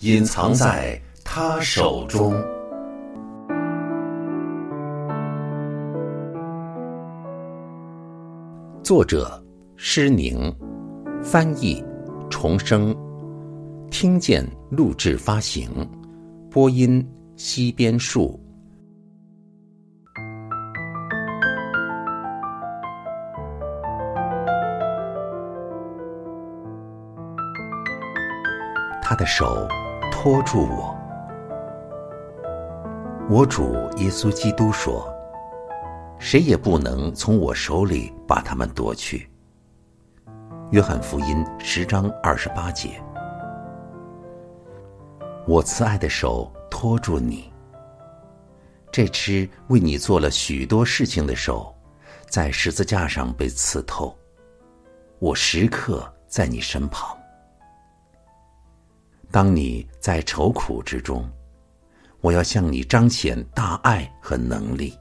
隐藏在他手中》，作者施宁，翻译重生，听见录制发行，播音西边树。他的手托住我。我主耶稣基督说：“谁也不能从我手里把他们夺去。”约翰福音十章二十八节。我慈爱的手托住你。这只为你做了许多事情的手，在十字架上被刺透。我时刻在你身旁。当你在愁苦之中，我要向你彰显大爱和能力。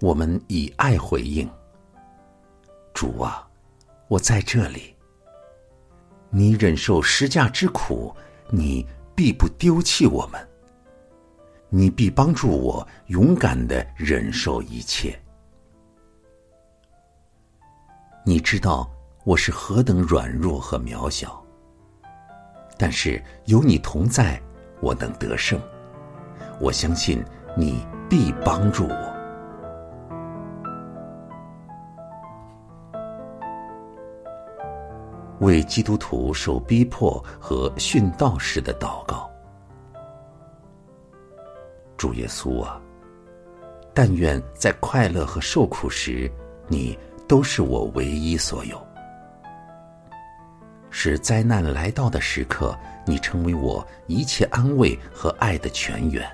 我们以爱回应。主啊，我在这里。你忍受十架之苦，你必不丢弃我们。你必帮助我勇敢的忍受一切。你知道我是何等软弱和渺小。但是有你同在，我能得胜。我相信你必帮助我。为基督徒受逼迫和殉道时的祷告，主耶稣啊，但愿在快乐和受苦时，你都是我唯一所有。使灾难来到的时刻，你成为我一切安慰和爱的泉源，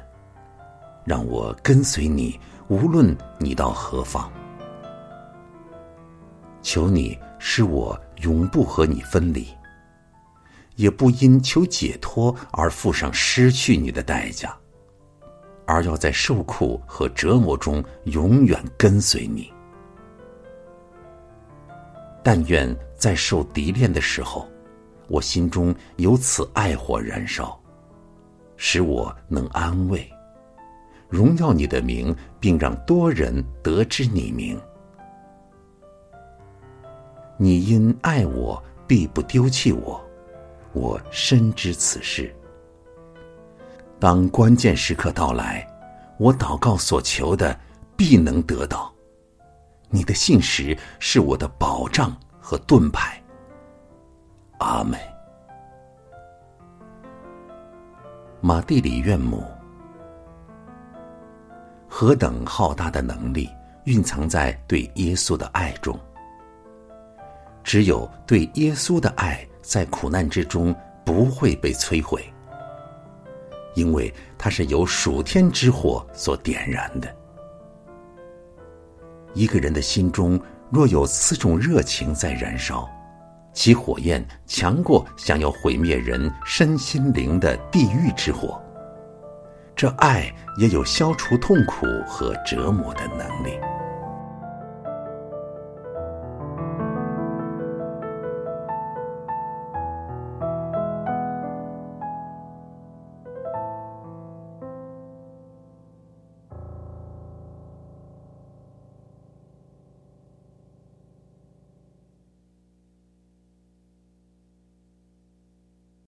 让我跟随你，无论你到何方。求你使我永不和你分离，也不因求解脱而付上失去你的代价，而要在受苦和折磨中永远跟随你。但愿在受敌恋的时候，我心中有此爱火燃烧，使我能安慰、荣耀你的名，并让多人得知你名。你因爱我，必不丢弃我，我深知此事。当关键时刻到来，我祷告所求的，必能得到。你的信实是我的保障和盾牌。阿美，马蒂里院母，何等浩大的能力蕴藏在对耶稣的爱中！只有对耶稣的爱，在苦难之中不会被摧毁，因为它是由属天之火所点燃的。一个人的心中若有此种热情在燃烧，其火焰强过想要毁灭人身心灵的地狱之火。这爱也有消除痛苦和折磨的能力。